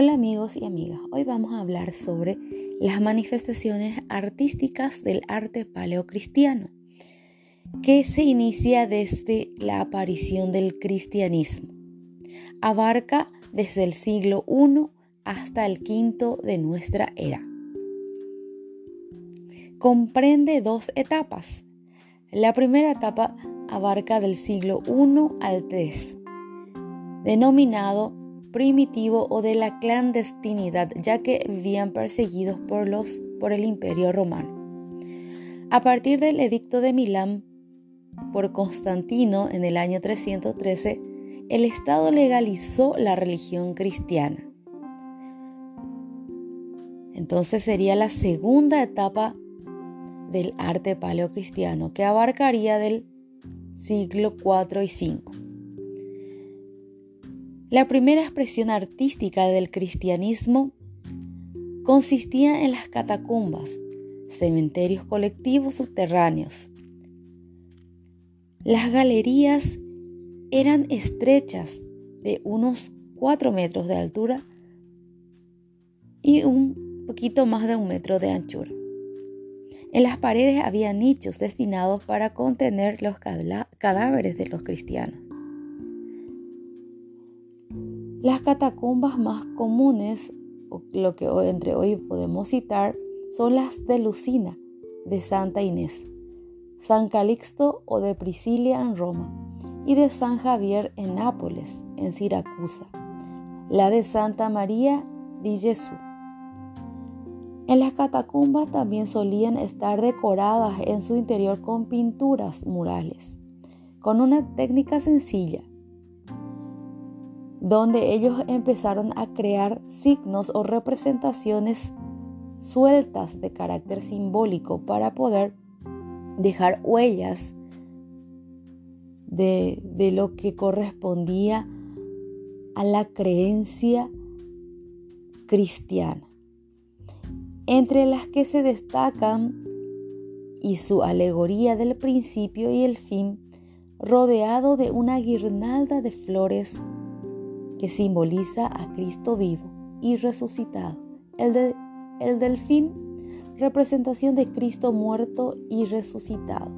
Hola amigos y amigas, hoy vamos a hablar sobre las manifestaciones artísticas del arte paleocristiano, que se inicia desde la aparición del cristianismo. Abarca desde el siglo I hasta el V de nuestra era. Comprende dos etapas. La primera etapa abarca del siglo I al III, denominado primitivo o de la clandestinidad, ya que vivían perseguidos por, los, por el imperio romano. A partir del edicto de Milán por Constantino en el año 313, el Estado legalizó la religión cristiana. Entonces sería la segunda etapa del arte paleocristiano que abarcaría del siglo IV y V. La primera expresión artística del cristianismo consistía en las catacumbas, cementerios colectivos subterráneos. Las galerías eran estrechas de unos 4 metros de altura y un poquito más de un metro de anchura. En las paredes había nichos destinados para contener los cadáveres de los cristianos. Las catacumbas más comunes, lo que entre hoy podemos citar, son las de Lucina, de Santa Inés, San Calixto o de Priscilia en Roma y de San Javier en Nápoles, en Siracusa, la de Santa María di Jesús. En las catacumbas también solían estar decoradas en su interior con pinturas murales, con una técnica sencilla donde ellos empezaron a crear signos o representaciones sueltas de carácter simbólico para poder dejar huellas de, de, lo que correspondía a la creencia cristiana, entre las que se destacan y su alegoría del principio y el fin, rodeado de una guirnalda de flores que simboliza a Cristo vivo y resucitado. El, de, el delfín, representación de Cristo muerto y resucitado.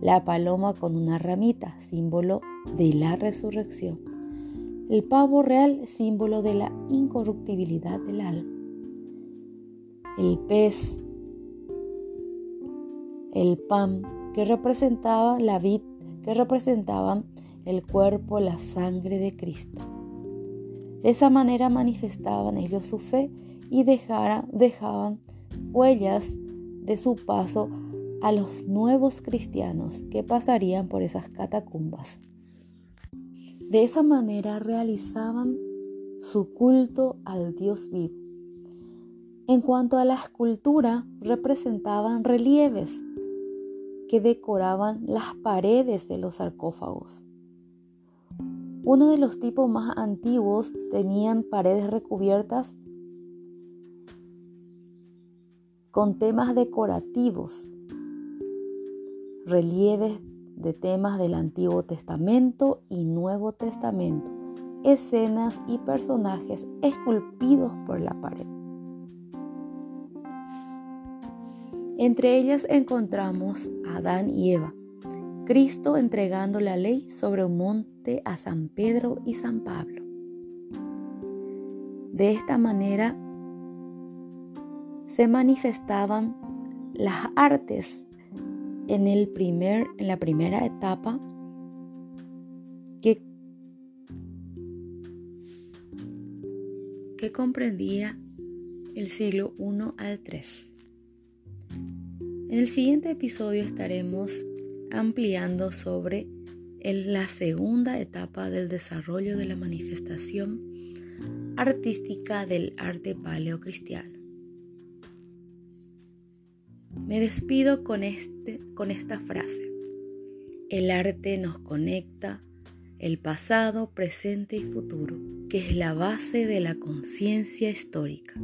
La paloma con una ramita, símbolo de la resurrección. El pavo real, símbolo de la incorruptibilidad del alma. El pez, el pan, que representaba la vid, que representaban el cuerpo, la sangre de Cristo. De esa manera manifestaban ellos su fe y dejaban huellas de su paso a los nuevos cristianos que pasarían por esas catacumbas. De esa manera realizaban su culto al Dios vivo. En cuanto a la escultura, representaban relieves que decoraban las paredes de los sarcófagos. Uno de los tipos más antiguos tenían paredes recubiertas con temas decorativos, relieves de temas del Antiguo Testamento y Nuevo Testamento, escenas y personajes esculpidos por la pared. Entre ellas encontramos a Adán y Eva, Cristo entregando la ley sobre un monte a San Pedro y San Pablo. De esta manera se manifestaban las artes en, el primer, en la primera etapa que, que comprendía el siglo I al III. En el siguiente episodio estaremos ampliando sobre la segunda etapa del desarrollo de la manifestación artística del arte paleocristiano. Me despido con, este, con esta frase. El arte nos conecta el pasado, presente y futuro, que es la base de la conciencia histórica.